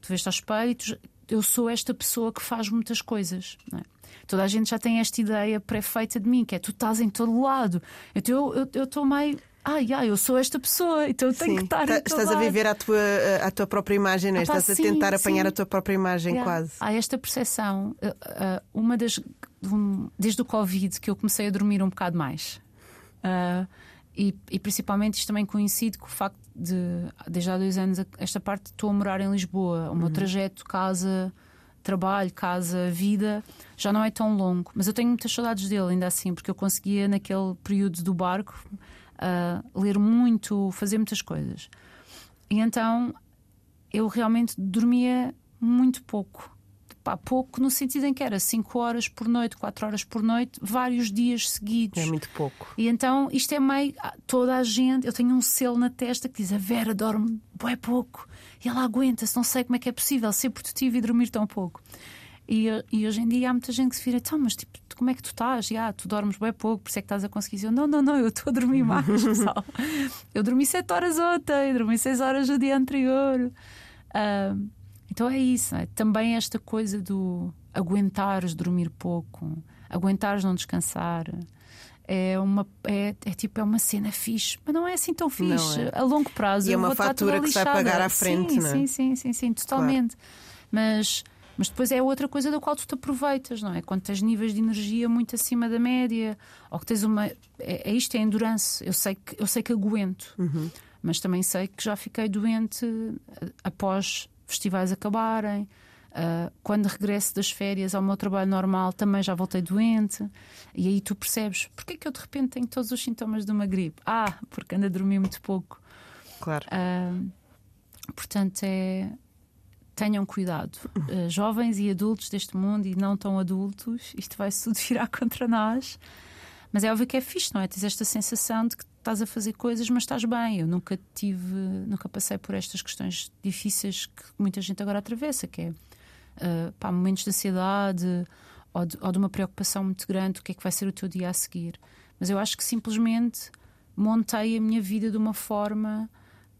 tu vês ao espelho e tu, eu sou esta pessoa que faz muitas coisas. É? Toda a gente já tem esta ideia pré-feita de mim, que é tu estás em todo lado. Então eu estou meio ai, ai, eu sou esta pessoa, então eu tenho sim. que estar. Tá, estás a viver a tua, a tua própria imagem, não é? Ah, estás a tentar sim. apanhar a tua própria imagem, yeah. quase. Há esta percepção. Eh, eh, uma das. Desde o Covid que eu comecei a dormir um bocado mais. Uh, e, e, principalmente isto também coincide com o facto de, desde há dois anos, esta parte estou a morar em Lisboa. O meu uhum. trajeto, casa, trabalho, casa, vida, já não é tão longo. Mas eu tenho muitas saudades dele, ainda assim, porque eu conseguia, naquele período do barco, uh, ler muito, fazer muitas coisas. E então eu realmente dormia muito pouco. Pá, pouco no sentido em que era 5 horas por noite, 4 horas por noite, vários dias seguidos. É muito pouco. E então isto é meio. Ah, toda a gente. Eu tenho um selo na testa que diz: a Vera dorme é pouco. E ela aguenta-se. Não sei como é que é possível ser produtiva e dormir tão pouco. E, e, hoje em dia há muita gente que se vira, então, mas tipo, como é que tu estás? Ah, tu dormes bem pouco, por isso é que estás a conseguir. Eu, não, não, não, eu estou a dormir [LAUGHS] mais, pessoal. eu dormi sete horas ontem, dormi seis horas no dia anterior. Uh, então é isso, é? também esta coisa do aguentares dormir pouco, aguentares não descansar. É uma, é, é, tipo, é uma cena fixe, mas não é assim tão fixe. É. A longo prazo. E é uma fatura que se vai pagar à frente, sim, não é? Sim, sim, sim, sim, totalmente. Claro. Mas mas depois é outra coisa da qual tu te aproveitas, não é? Quando tens níveis de energia muito acima da média, ou que tens uma. É, é isto, é endurance. Eu sei que, eu sei que aguento, uhum. mas também sei que já fiquei doente eh, após festivais acabarem. Uh, quando regresso das férias ao meu trabalho normal, também já voltei doente. E aí tu percebes porque é que eu de repente tenho todos os sintomas de uma gripe? Ah, porque ando a dormir muito pouco. Claro. Uh, portanto, é, tenham cuidado. Uh, jovens e adultos deste mundo e não tão adultos, isto vai-se tudo [LAUGHS] virar contra nós. Mas é óbvio que é fixe, não é? Tens esta sensação de que estás a fazer coisas, mas estás bem. Eu nunca tive, nunca passei por estas questões difíceis que muita gente agora atravessa, que é uh, pá, momentos de ansiedade ou de, ou de uma preocupação muito grande, o que é que vai ser o teu dia a seguir. Mas eu acho que simplesmente montei a minha vida de uma forma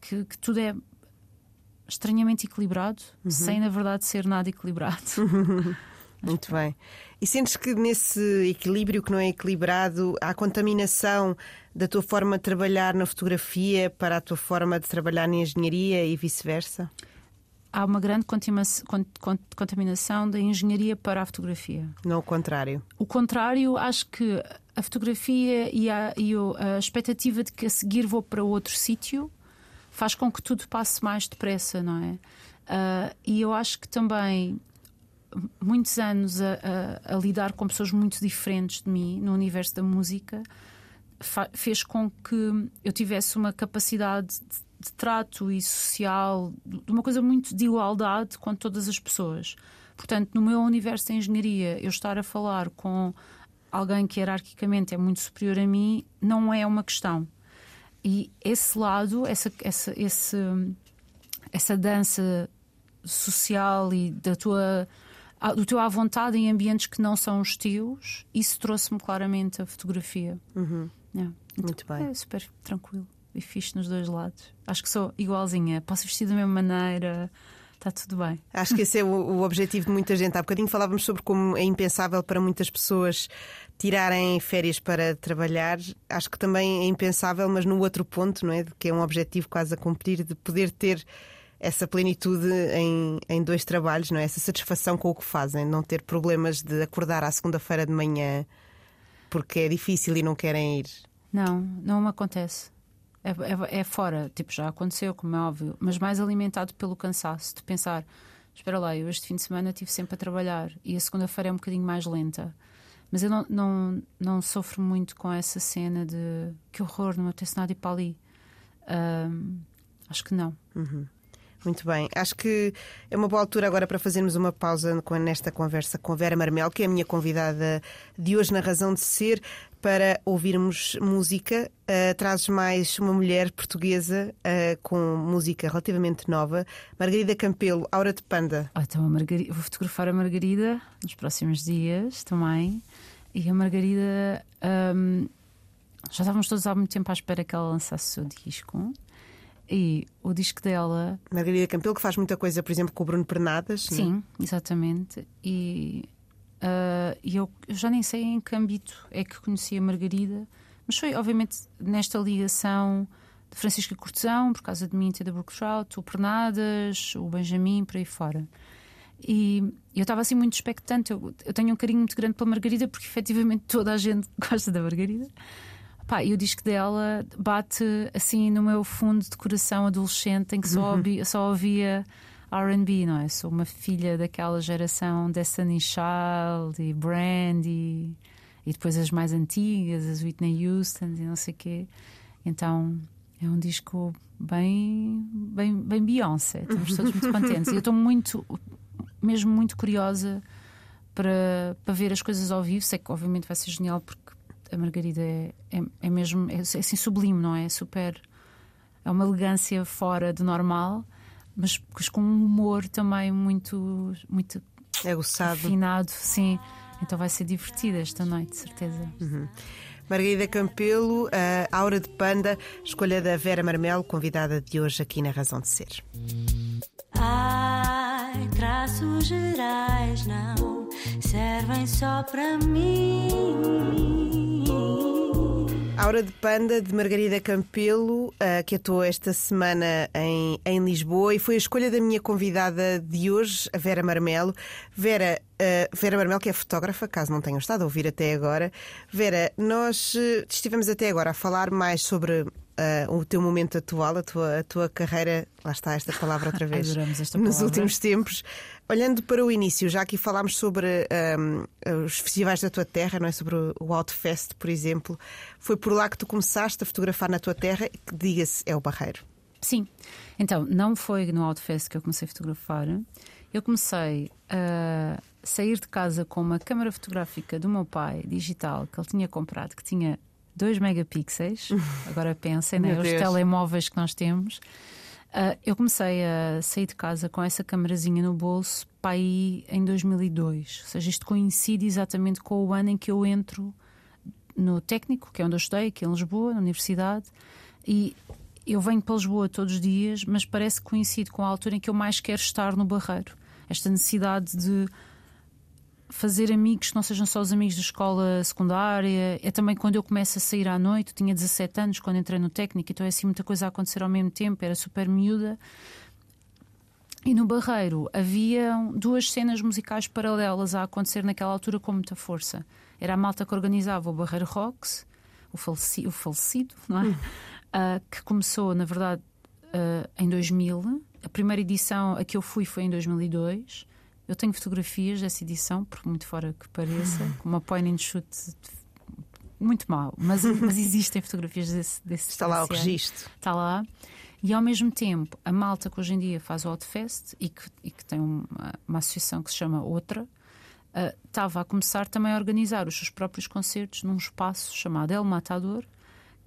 que, que tudo é estranhamente equilibrado, uhum. sem na verdade ser nada equilibrado. [LAUGHS] Muito bem. E sentes que nesse equilíbrio que não é equilibrado há contaminação da tua forma de trabalhar na fotografia para a tua forma de trabalhar na engenharia e vice-versa? Há uma grande contaminação da engenharia para a fotografia. Não o contrário. O contrário, acho que a fotografia e, a, e a expectativa de que a seguir vou para outro sítio faz com que tudo passe mais depressa, não é? Uh, e eu acho que também muitos anos a, a, a, lidar com pessoas muito diferentes de mim no universo da música fez com que eu tivesse uma capacidade de, de, trato e social, de uma coisa muito de igualdade com todas as pessoas. Portanto, no meu universo da engenharia, eu estar a falar com alguém que hierarquicamente é muito superior a mim não é uma questão. E esse lado, essa, essa, esse, essa dança social e da tua do teu à vontade em ambientes que não são os teus, isso trouxe-me claramente a fotografia. Uhum. É. Então, Muito bem. É super tranquilo e fixe nos dois lados. Acho que sou igualzinha, posso vestir da mesma maneira. Está tudo bem. Acho que esse é o, [LAUGHS] o, objetivo de muita gente. Há bocadinho falávamos sobre como é impensável para muitas pessoas tirarem férias para trabalhar. Acho que também é impensável, mas no outro ponto, não é? Que é um objetivo quase a cumprir, de poder ter essa plenitude em, em dois trabalhos, não é? Essa satisfação com o que fazem, não ter problemas de acordar à segunda-feira de manhã porque é difícil e não querem ir. Não, não me acontece. É, é, é, fora, tipo, já aconteceu, como é óbvio, mas mais alimentado pelo cansaço de pensar: espera lá, eu este fim de semana estive sempre a trabalhar e a segunda-feira é um bocadinho mais lenta. Mas eu não, não, não sofro muito com essa cena de que horror, não me apetece nada ir para ali. Um, acho que não. Uhum. Muito bem. Acho que é uma boa altura agora para fazermos uma pausa nesta conversa com a Vera Marmel, que é a minha convidada de hoje na Razão de Ser, para ouvirmos música. Uh, trazes mais uma mulher portuguesa uh, com música relativamente nova, Margarida Campelo, Aura de Panda. Ah, então Margarida, vou fotografar a Margarida nos próximos dias também. E a Margarida. Um, já estávamos todos há muito tempo à espera que ela lançasse o seu disco. E o disco dela. Margarida Campelo, que faz muita coisa, por exemplo, com o Bruno Pernadas. É? Sim, né? exatamente. E uh, eu, eu, já nem sei em que âmbito é que conheci a Margarida, mas foi, obviamente, nesta ligação de Francisca Cortesão, por causa de mim ter da Brooktrout, o Pernadas, o Benjamin, por aí fora. E eu estava assim muito expectante. Eu, eu tenho um carinho muito grande pela Margarida, porque efetivamente toda a gente gosta da Margarida. Pá, e o disco dela bate assim no meu fundo de coração adolescente em que só, uhum. ouvia, só ouvia RB, não é? Sou uma filha daquela geração Destiny Child e Brandy e depois as mais antigas, as Whitney Houston e não sei o quê. Então é um disco bem, bem, bem Beyoncé. Estamos todos muito [LAUGHS] contentes. E eu estou muito, mesmo muito curiosa para, para ver as coisas ao vivo. Sei que obviamente vai ser genial porque a Margarida é, é, é mesmo é, é, assim sublime, não é? Super. É uma elegância fora do normal, mas, mas com um humor também muito. muito é aguçado. afinado, sim. Então vai ser divertida esta noite, certeza. Uhum. Margarida Campelo, a Aura de Panda, escolha da Vera Marmelo, convidada de hoje aqui na Razão de Ser. Ai, traços gerais não servem só para mim. Aura de Panda, de Margarida Campelo, uh, que atuou esta semana em, em Lisboa e foi a escolha da minha convidada de hoje, a Vera Marmelo. Vera, uh, Vera Marmelo, que é fotógrafa, caso não tenham estado a ouvir até agora. Vera, nós uh, estivemos até agora a falar mais sobre uh, o teu momento atual, a tua, a tua carreira, lá está esta palavra outra vez, nos palavra. últimos tempos. Olhando para o início, já aqui falámos sobre um, os festivais da tua terra, não é? Sobre o Outfest, por exemplo. Foi por lá que tu começaste a fotografar na tua terra, que diga-se é o Barreiro. Sim. Então, não foi no Outfest que eu comecei a fotografar. Eu comecei a sair de casa com uma câmara fotográfica do meu pai, digital, que ele tinha comprado, que tinha 2 megapixels. [LAUGHS] Agora pensem, né? os telemóveis que nós temos. Uh, eu comecei a sair de casa com essa camarazinha no bolso para aí em 2002. Ou seja, isto coincide exatamente com o ano em que eu entro no técnico, que é onde eu estudei, aqui em Lisboa, na universidade. E eu venho para Lisboa todos os dias, mas parece que coincide com a altura em que eu mais quero estar no Barreiro. Esta necessidade de fazer amigos que não sejam só os amigos da escola secundária. É também quando eu começo a sair à noite. Tinha 17 anos quando entrei no técnico, então é assim muita coisa a acontecer ao mesmo tempo. Era super miúda. E no Barreiro havia duas cenas musicais paralelas a acontecer naquela altura com muita força. era a malta que organizava o Barreiro Rocks, o, faleci, o falecido, não é? Uh, [LAUGHS] que começou, na verdade, uh, em 2000. A primeira edição a que eu fui foi em 2002. Eu tenho fotografias dessa edição, por muito fora que pareça, [LAUGHS] com uma point and shoot muito mal, mas, mas existem fotografias desse, desse Está lá o registro. Está lá. E ao mesmo tempo, a malta que hoje em dia faz o Outfest e que, e que tem uma, uma associação que se chama Outra, uh, estava a começar também a organizar os seus próprios concertos num espaço chamado El Matador,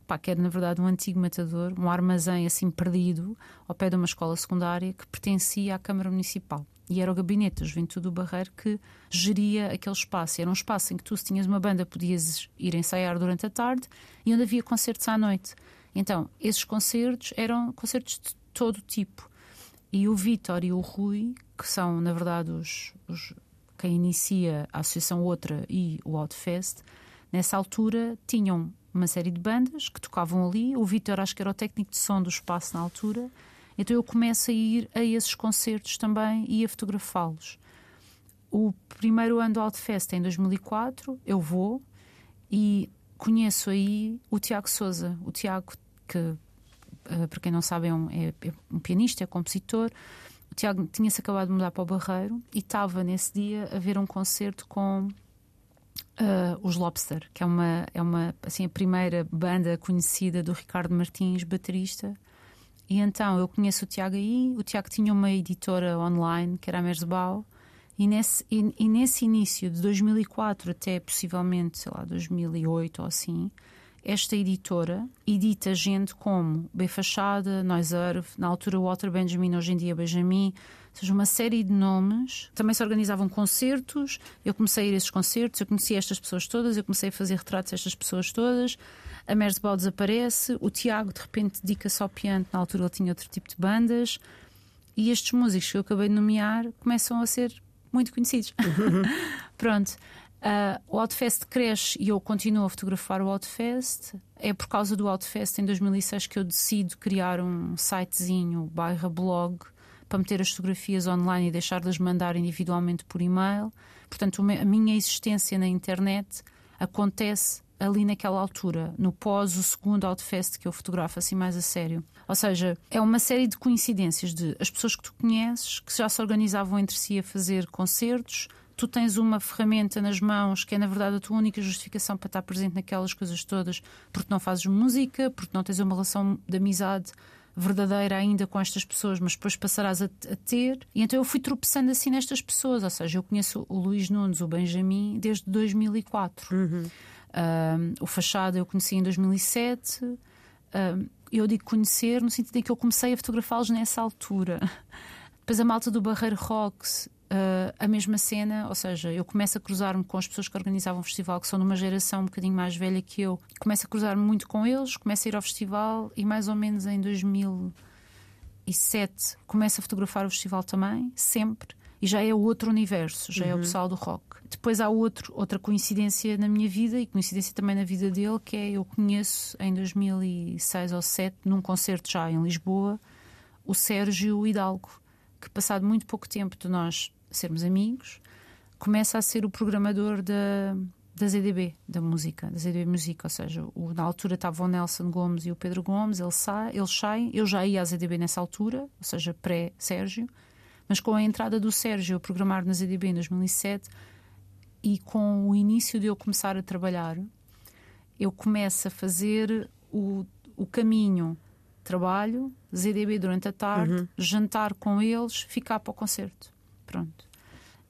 pá, que era na verdade um antigo matador, um armazém assim perdido, ao pé de uma escola secundária que pertencia à Câmara Municipal. E era o gabinete da Juventude do Barreiro que geria aquele espaço. Era um espaço em que tu, se tinhas uma banda, podias ir ensaiar durante a tarde e onde havia concertos à noite. Então, esses concertos eram concertos de todo tipo. E o Vítor e o Rui, que são, na verdade, os, os quem inicia a Associação Outra e o Outfest, nessa altura tinham uma série de bandas que tocavam ali. O Vítor, acho que era o técnico de som do espaço na altura. Então eu começo a ir a esses concertos também e a fotografá-los. O primeiro ano do Outfest em 2004, eu vou e conheço aí o Tiago Souza. O Tiago, que uh, para quem não sabe é um, é, é um pianista, é compositor. O Tiago tinha-se acabado de mudar para o Barreiro e estava nesse dia a ver um concerto com Uh, os Lobster, que é uma, é uma assim, a primeira banda conhecida do Ricardo Martins, baterista. E então eu conheço o Tiago aí. O Tiago tinha uma editora online, que era a Merzbau. E nesse, e, e, nesse início de 2004 até possivelmente, sei lá, 2008 ou assim, esta editora edita gente como B Fachada, Noiserve, na altura Walter Benjamin, hoje em dia Benjamin, seja, uma série de nomes. Também se organizavam concertos, eu comecei a ir a esses concertos, eu conheci estas pessoas todas, eu comecei a fazer retratos destas pessoas todas. A Merzbau desaparece, o Tiago de repente dedica-se ao piano, na altura ele tinha outro tipo de bandas, e estes músicos que eu acabei de nomear começam a ser muito conhecidos. [LAUGHS] Pronto. Uh, o Outfest cresce e eu continuo a fotografar o Outfest. É por causa do Outfest em 2006 que eu decido criar um sitezinho barra blog para meter as fotografias online e deixar de as mandar individualmente por e-mail. Portanto, a minha existência na internet acontece ali naquela altura, no pós o segundo Outfest que eu fotografo assim mais a sério. Ou seja, é uma série de coincidências de as pessoas que tu conheces que já se organizavam entre si a fazer concertos, tu tens uma ferramenta nas mãos que é, na verdade, a tua única justificação para estar presente naquelas coisas todas, porque não fazes música, porque não tens uma relação de amizade verdadeira ainda com estas pessoas, mas depois passarás a, a, ter. E então eu fui tropeçando assim nestas pessoas, ou seja, eu conheço o Luís Nunes, o Benjamin, desde 2004. Uhum. Um, o Fachada eu conheci em 2007. Um, eu digo conhecer no sentido em que eu comecei a fotografá-los nessa altura. [LAUGHS] Depois a malta do Barreiro Rocks Uh, a mesma cena, ou seja, eu começo a cruzar-me com as pessoas que organizavam o festival, que são de uma geração um bocadinho mais velha que eu, começo a cruzar-me muito com eles, começo a ir ao festival e mais ou menos em 2007 começo a fotografar o festival também, sempre, e já é outro universo, já uhum. é o uhum. pessoal do rock. Depois há outro, outra coincidência na minha vida e coincidência também na vida dele, que é eu conheço em 2006 ou 2007, num concerto já em Lisboa, o Sérgio Hidalgo, que passado muito pouco tempo de nós sermos amigos, começa a ser o programador da, da ZDB, da música, da ZDB Música, ou seja, o, na altura estava o Nelson Gomes e o Pedro Gomes, ele sai, eles saem, eu já ia à ZDB nessa altura, ou seja, pré-Sérgio, mas com a entrada do Sérgio a programar na ZDB em 2007 e com o início de eu começar a trabalhar, eu começo a fazer o, o caminho trabalho, ZDB durante a tarde, uhum. jantar com eles, ficar para o concerto. Pronto.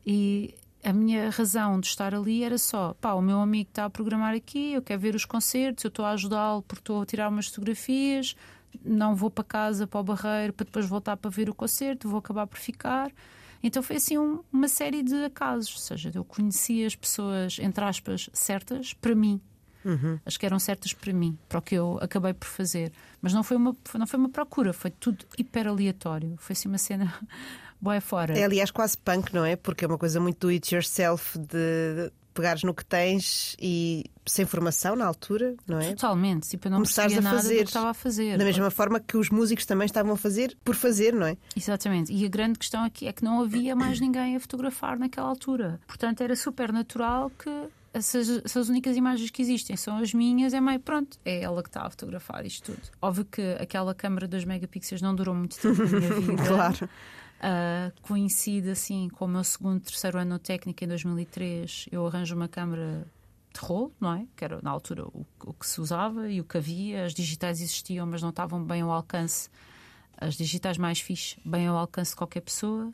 E a minha razão de estar ali era só: pá, o meu amigo está a programar aqui, eu quero ver os concertos, eu estou a ajudá-lo porque estou a tirar umas fotografias, não vou para casa, para o barreiro, para depois voltar para ver o concerto, vou acabar por ficar. Então foi assim um, uma série de acasos, ou seja, eu conhecia as pessoas, entre aspas, certas para mim. Uhum. As que eram certas para mim, para o que eu acabei por fazer. Mas não foi uma, não foi uma procura, foi tudo hiper aleatório. Foi assim uma cena boé fora. É aliás quase punk, não é? Porque é uma coisa muito do it yourself de pegares no que tens e sem formação na altura, não é? Totalmente, tipo, eu não Começares a fazer do que estava a fazer. Da mesma forma que os músicos também estavam a fazer por fazer, não é? Exatamente. E a grande questão aqui é que não havia mais [COUGHS] ninguém a fotografar naquela altura. Portanto, era super natural que essas únicas imagens que existem, são as minhas, é meio pronto, é ela que está a fotografar isto tudo. Óbvio que aquela câmera 2 megapixels não durou muito tempo na minha [LAUGHS] vida. Claro. Uh, coincide assim com o meu segundo, terceiro ano técnico em 2003. Eu arranjo uma câmera de rolo, não é? Que era na altura o, o, que se usava e o que havia. As digitais existiam, mas não estavam bem ao alcance. As digitais mais fixe, bem ao alcance de qualquer pessoa.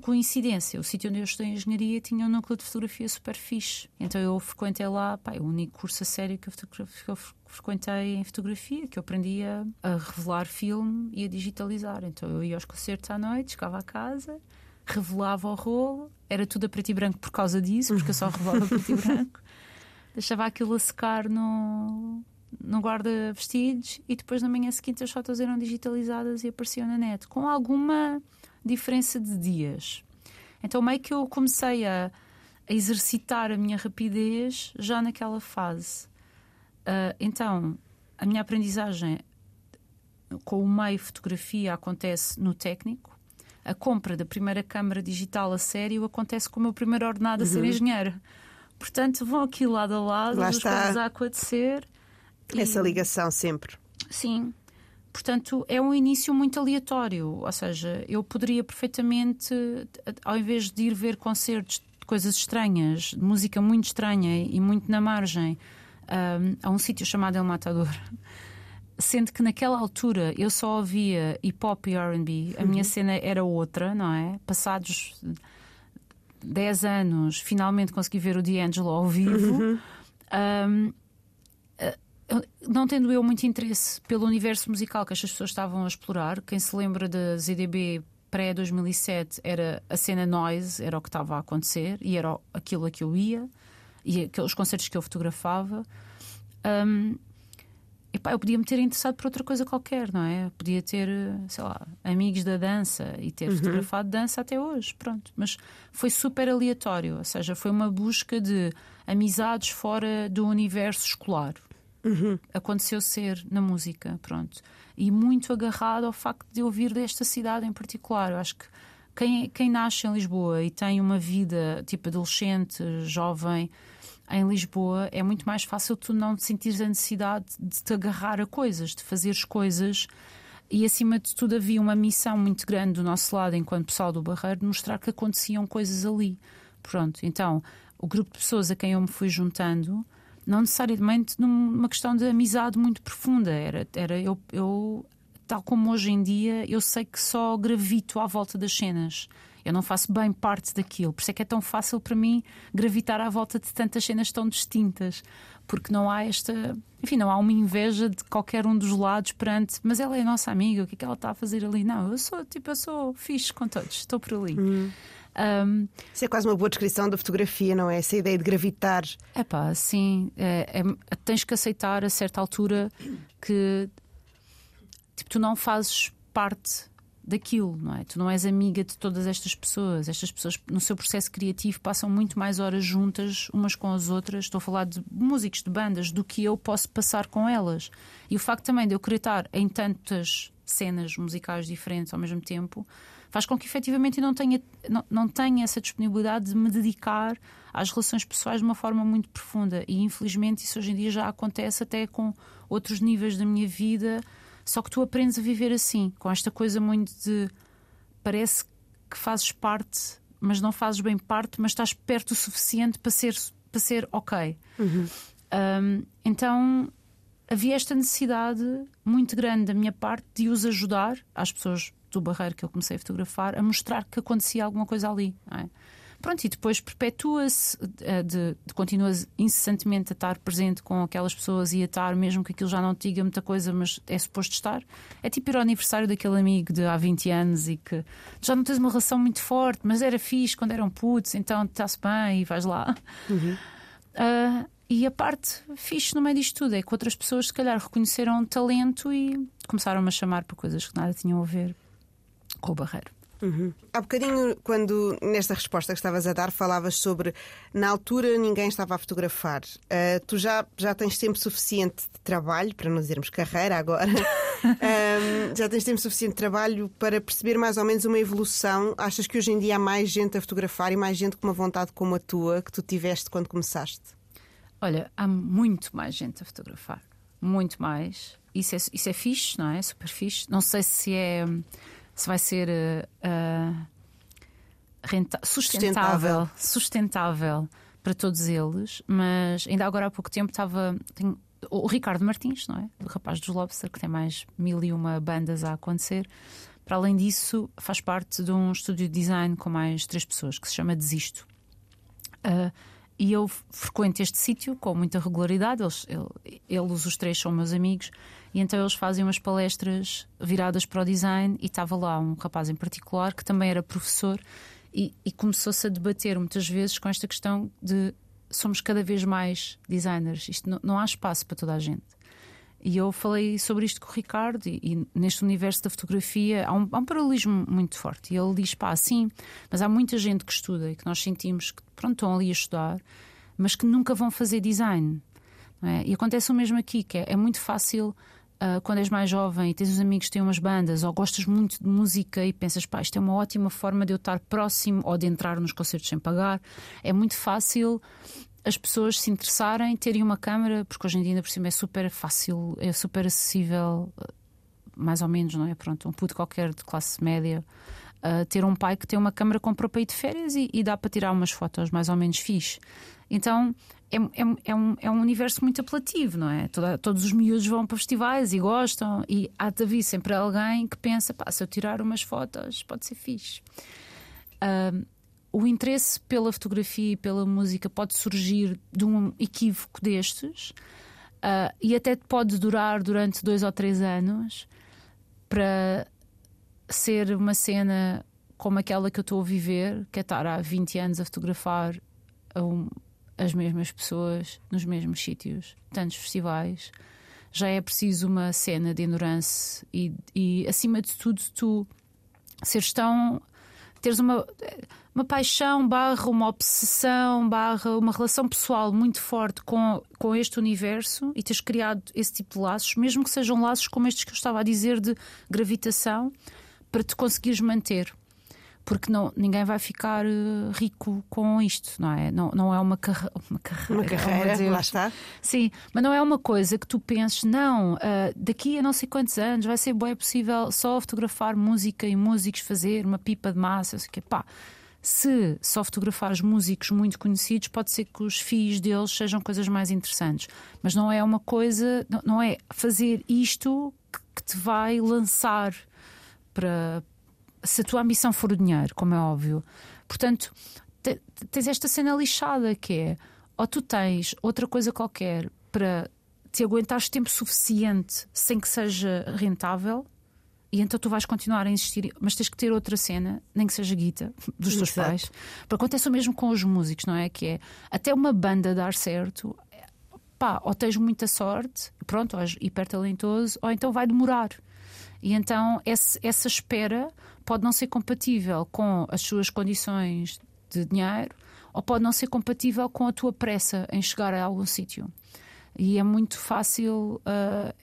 Coincidência, o sítio onde eu estudei engenharia tinha um núcleo de fotografia super fixe. Então eu frequentei lá, pá, é o único curso a sério que eu, que eu frequentei em fotografia, que eu aprendia a revelar filme e a digitalizar. Então eu ia aos concertos à noite, chegava a casa, revelava o rolo, era tudo a preto e branco por causa disso, porque eu só revelava preto e branco. [LAUGHS] Deixava aquilo a secar no, no guarda-vestidos e depois na manhã seguinte as fotos eram digitalizadas e apareciam na net, com alguma diferença de dias. Então, meio que eu comecei a, a exercitar a minha rapidez já naquela fase. Uh, então, a minha aprendizagem com o meio fotografia acontece no técnico. A compra da primeira câmara digital a sério acontece com o meu primeiro ordenado a ser uhum. engenheiro. Portanto, vão aqui lado a lado, Lá as está. coisas a acontecer. Essa e... ligação sempre. Sim. Portanto, é um início muito aleatório. Ou seja, eu poderia perfeitamente, ao invés de ir ver concertos de coisas estranhas, de música muito estranha e muito na margem, um, a um sítio chamado El Matador. [LAUGHS] Sendo que naquela altura eu só ouvia hip hop e RB, a uhum. minha cena era outra, não é? Passados 10 anos, finalmente consegui ver o D'Angelo ao vivo. Uhum. Um, não tendo eu muito interesse pelo universo musical que estas pessoas estavam a explorar, quem se lembra da ZDB pré-2007 era a cena noise, era o que estava a acontecer e era aquilo a que eu ia e aqueles concertos que eu fotografava. Um, epá, eu podia me ter interessado por outra coisa qualquer, não é? Eu podia ter, sei lá, amigos da dança e ter uhum. fotografado dança até hoje, pronto. Mas foi super aleatório, ou seja, foi uma busca de amizades fora do universo escolar. Uhum. Aconteceu ser na música, pronto. E muito agarrado ao facto de eu vir desta cidade em particular. Eu acho que quem, quem nasce em Lisboa e tem uma vida tipo adolescente, jovem, em Lisboa, é muito mais fácil tu não sentires a necessidade de te agarrar a coisas, de fazeres coisas. E acima de tudo havia uma missão muito grande do nosso lado, enquanto pessoal do Barreiro, de mostrar que aconteciam coisas ali. Pronto, então o grupo de pessoas a quem eu me fui juntando não necessariamente numa questão de amizade muito profunda. Era, era eu, eu, tal como hoje em dia, eu sei que só gravito à volta das cenas. Eu não faço bem parte daquilo. Por isso é que é tão fácil para mim gravitar à volta de tantas cenas tão distintas. Porque não há esta. Enfim, não há uma inveja de qualquer um dos lados perante. Mas ela é a nossa amiga, o que é que ela está a fazer ali? Não, eu sou, tipo, eu sou fixe com todos, estou por ali. Hum. Um, Isso é quase uma boa descrição da fotografia, não é? Essa ideia de gravitar. É pá, sim. É, é, tens que aceitar a certa altura que tipo, tu não fazes parte daquilo, não é? Tu não és amiga de todas estas pessoas. Estas pessoas, no seu processo criativo, passam muito mais horas juntas umas com as outras. Estou a falar de músicos, de bandas, do que eu posso passar com elas. E o facto também de eu querer estar em tantas cenas musicais diferentes ao mesmo tempo faz com que efetivamente eu não tenha, não, não tenha essa disponibilidade de me dedicar às relações pessoais de uma forma muito profunda. E infelizmente isso hoje em dia já acontece até com outros níveis da minha vida. Só que tu aprendes a viver assim, com esta coisa muito de parece que fazes parte, mas não fazes bem parte, mas estás perto o suficiente para ser, para ser ok. Uhum. Um, então havia esta necessidade muito grande da minha parte de os ajudar, às pessoas do barreiro que eu comecei a fotografar, a mostrar que acontecia alguma coisa ali. É? Pronto, e depois perpetua-se, eh, de, de, continuas incessantemente a estar presente com aquelas pessoas e a estar, mesmo que aquilo já não te diga muita coisa, mas é suposto estar. É tipo ir ao aniversário daquele amigo de há 20 anos e que já não tens uma relação muito forte, mas era fixe quando eram putos, então está-se bem e vais lá. Uhum. Uh, e a parte fixe no meio disto tudo é que outras pessoas, se calhar, reconheceram talento e começaram-me a chamar para coisas que nada tinham a ver o Barreiro. Uhum. Há bocadinho, quando nesta resposta que estavas a dar, falavas sobre na altura ninguém estava a fotografar. Uh, tu já, já tens tempo suficiente de trabalho, para não dizermos carreira agora, [LAUGHS] um, já tens tempo suficiente de trabalho para perceber mais ou menos uma evolução. Achas que hoje em dia há mais gente a fotografar e mais gente com uma vontade como a tua que tu tiveste quando começaste? Olha, há muito mais gente a fotografar. Muito mais. Isso é, isso é fixe, não é? Super fixe. Não sei se é. Se vai ser. Uh, renta- sustentável, sustentável para todos eles, mas ainda agora há pouco tempo estava. tenho- o Ricardo Martins, não é? O rapaz dos Lobster, que tem mais mil e uma bandas a acontecer. Para além disso, faz parte de um estúdio de design com mais três pessoas, que se chama Desisto. Uh, e eu frequento este sítio com muita regularidade. Eles, ele- eles, os três, são meus amigos, e então eles fazem umas palestras viradas para o design. E estava lá um rapaz em particular que também era professor e, e começou-se a debater muitas vezes com esta questão de somos cada vez mais designers. Isto não, não há espaço para toda a gente. E eu falei sobre isto com o Ricardo, e, e neste universo da fotografia há um, há um paralelismo muito forte. E ele diz: pá, sim, mas há muita gente que estuda e que nós sentimos que pronto, estão ali a estudar, mas que nunca vão fazer design. é? E acontece o mesmo aqui, que é, é muito fácil. Ah, quando és mais jovem e tens uns amigos que têm umas bandas ou gostas muito de música e pensas, pá, isto é uma ótima forma de eu estar próximo ou de entrar nos concertos sem pagar, é muito fácil as pessoas se interessarem, terem uma câmara, porque hoje em dia ainda por cima é super fácil, é super acessível, eh, mais ou menos, não é? Pronto, um puto qualquer de classe média. Eh, ter um pai que tem uma câmara comprou para ir de férias e, e dá para tirar umas fotos mais ou menos fixe. Então é, é, é um, é um universo muito apelativo, não é? Toda- todos os miúdos vão para festivais e gostam, e há de haver sempre alguém que pensa: pá, se eu tirar umas fotos, pode ser fixe. Ahm, o interesse pela fotografia e pela música pode surgir de um equívoco destes ah, e até pode durar durante dois ou três anos para ser uma cena como aquela que eu estou a viver, que é estar há 20 anos a fotografar a um- as mesmas pessoas nos mesmos sítios, tantos festivais. Já é preciso uma cena de endurance e, e acima de tudo, tu seres tão. teres uma, uma paixão, barra uma obsessão, barra uma relação pessoal muito forte com, com este universo e teres criado esse tipo de laços, mesmo que sejam laços como estes que eu estava a dizer de gravitação, para te conseguires manter. Porque não, ninguém vai ficar eh, rico com isto, não é? Não, não é uma, carre uma carreira. Uma carreira, lá está. Sim, mas não é uma coisa que tu penses, não, ah, daqui a não sei quantos anos vai ser bem possível só fotografar música e músicos fazer uma pipa de massa, sei o quê. Pá, se só fotografares músicos muito conhecidos, pode ser que os fios deles sejam coisas mais interessantes. Mas não é uma coisa, não, é fazer isto que te vai lançar para. Se a tua ambição for o dinheiro, como é óbvio. Portanto, te- tens esta cena lixada que é ou tu tens outra coisa qualquer para te aguentares tempo suficiente sem que seja rentável. E então tu vais continuar a insistir, mas tens que ter outra cena, nem que seja guita, [LAUGHS] dos teus Exato. pais. Porque acontece o mesmo com os músicos, não é? Que é até uma banda dar certo, pá, ou tens muita sorte, pronto, ou és hiper talentoso, ou então vai demorar. E então esse- essa espera pode não ser compatível com as suas condições de dinheiro ou pode não ser compatível com a tua pressa em chegar a algum sítio. E é muito fácil ah,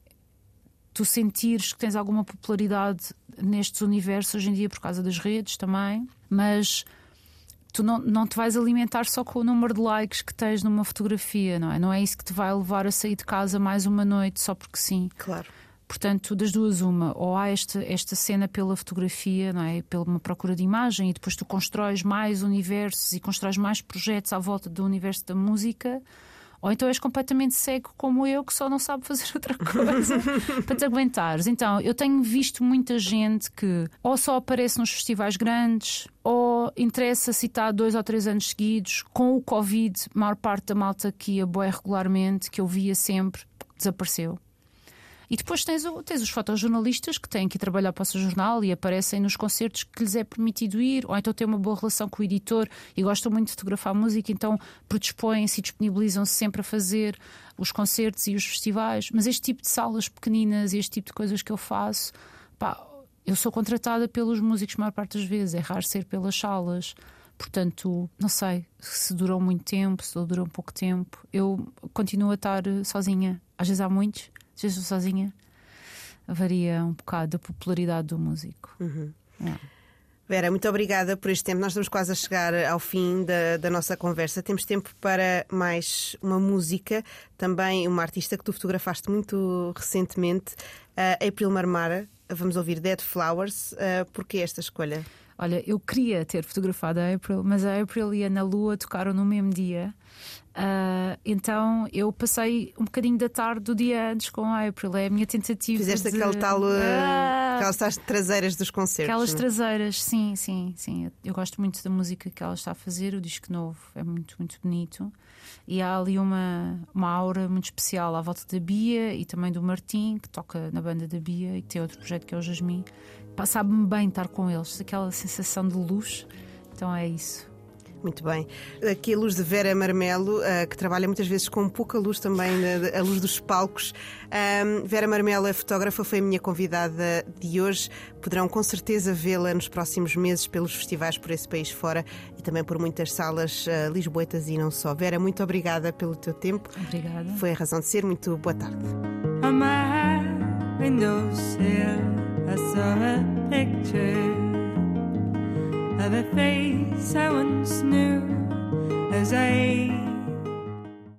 tu sentires que tens alguma popularidade nestes universos hoje em dia por causa das redes também, mas tu não, não te vais alimentar só com o número de likes que tens numa fotografia, não é? Não é isso que te vai levar a sair de casa mais uma noite só porque sim. Claro. Portanto, das duas, uma, ou há esta, esta cena pela fotografia, não é? Pela uma procura de imagem, e depois tu constróis mais universos e constróis mais projetos à volta do universo da música, ou então és completamente cego como eu, que só não sabe fazer [LAUGHS] outra coisa para te aguentares. Então, eu tenho visto muita gente que ou só aparece nos festivais grandes, ou interessa-se está há dois ou três anos seguidos. Com o Covid, a maior parte da malta que ia bué regularmente, que eu via sempre, desapareceu. E depois tens, tens os fotojornalistas que têm que trabalhar para o seu jornal e aparecem nos concertos que lhes é permitido ir, ou então têm uma boa relação com o editor e gostam muito de fotografar música, então predispõem-se e disponibilizam-se sempre a fazer os concertos e os festivais. Mas este tipo de salas pequeninas e este tipo de coisas que eu faço, pá, eu sou contratada pelos músicos a maior parte das vezes, é raro ser pelas salas. Portanto, não sei se durou muito tempo, se durou pouco tempo. Eu continuo a estar eh, sozinha. Às vezes há muitos, estou sozinha. Varia um bocado a popularidade do músico. É. Vera, muito obrigada por este tempo. Nós estamos quase a chegar ao fim da, da, nossa conversa. Temos tempo para mais uma música, também uma artista que tu fotografaste muito recentemente, uh, April Marmara. Vamos ouvir Dead Flowers. Uh, Porquê esta escolha? Olha, eu queria ter fotografado a April, mas a April e a Ana Lua tocaram no mesmo dia. Uh, então eu passei um bocadinho da tarde do dia antes com a April. É a minha tentativa. Fizeste de... aquele tal. Uh, aquelas traseiras dos concertos. Aquelas é? traseiras, sim, sim, sim. Eu gosto muito da música que ela está a fazer. O disco novo é muito, muito bonito. E há ali uma, uma aura muito especial à volta da Bia e também do Martim, que toca na banda da Bia e que tem outro projeto que é o Jasmine. Sabe-me bem estar com eles, aquela sensação de luz. Então é isso. Muito bem. Aqui a luz de Vera Marmelo, uh, que trabalha muitas vezes com pouca luz também, a luz dos palcos. Vera Marmelo é fotógrafa, foi a minha convidada de hoje. Poderão com certeza vê-la nos próximos meses pelos festivais por esse país fora e também por muitas salas uh, lisboetas e não só. Vera, muito obrigada pelo teu tempo. Obrigada. Foi a razão de ser. Muito boa tarde. I saw a picture of a face I once knew as I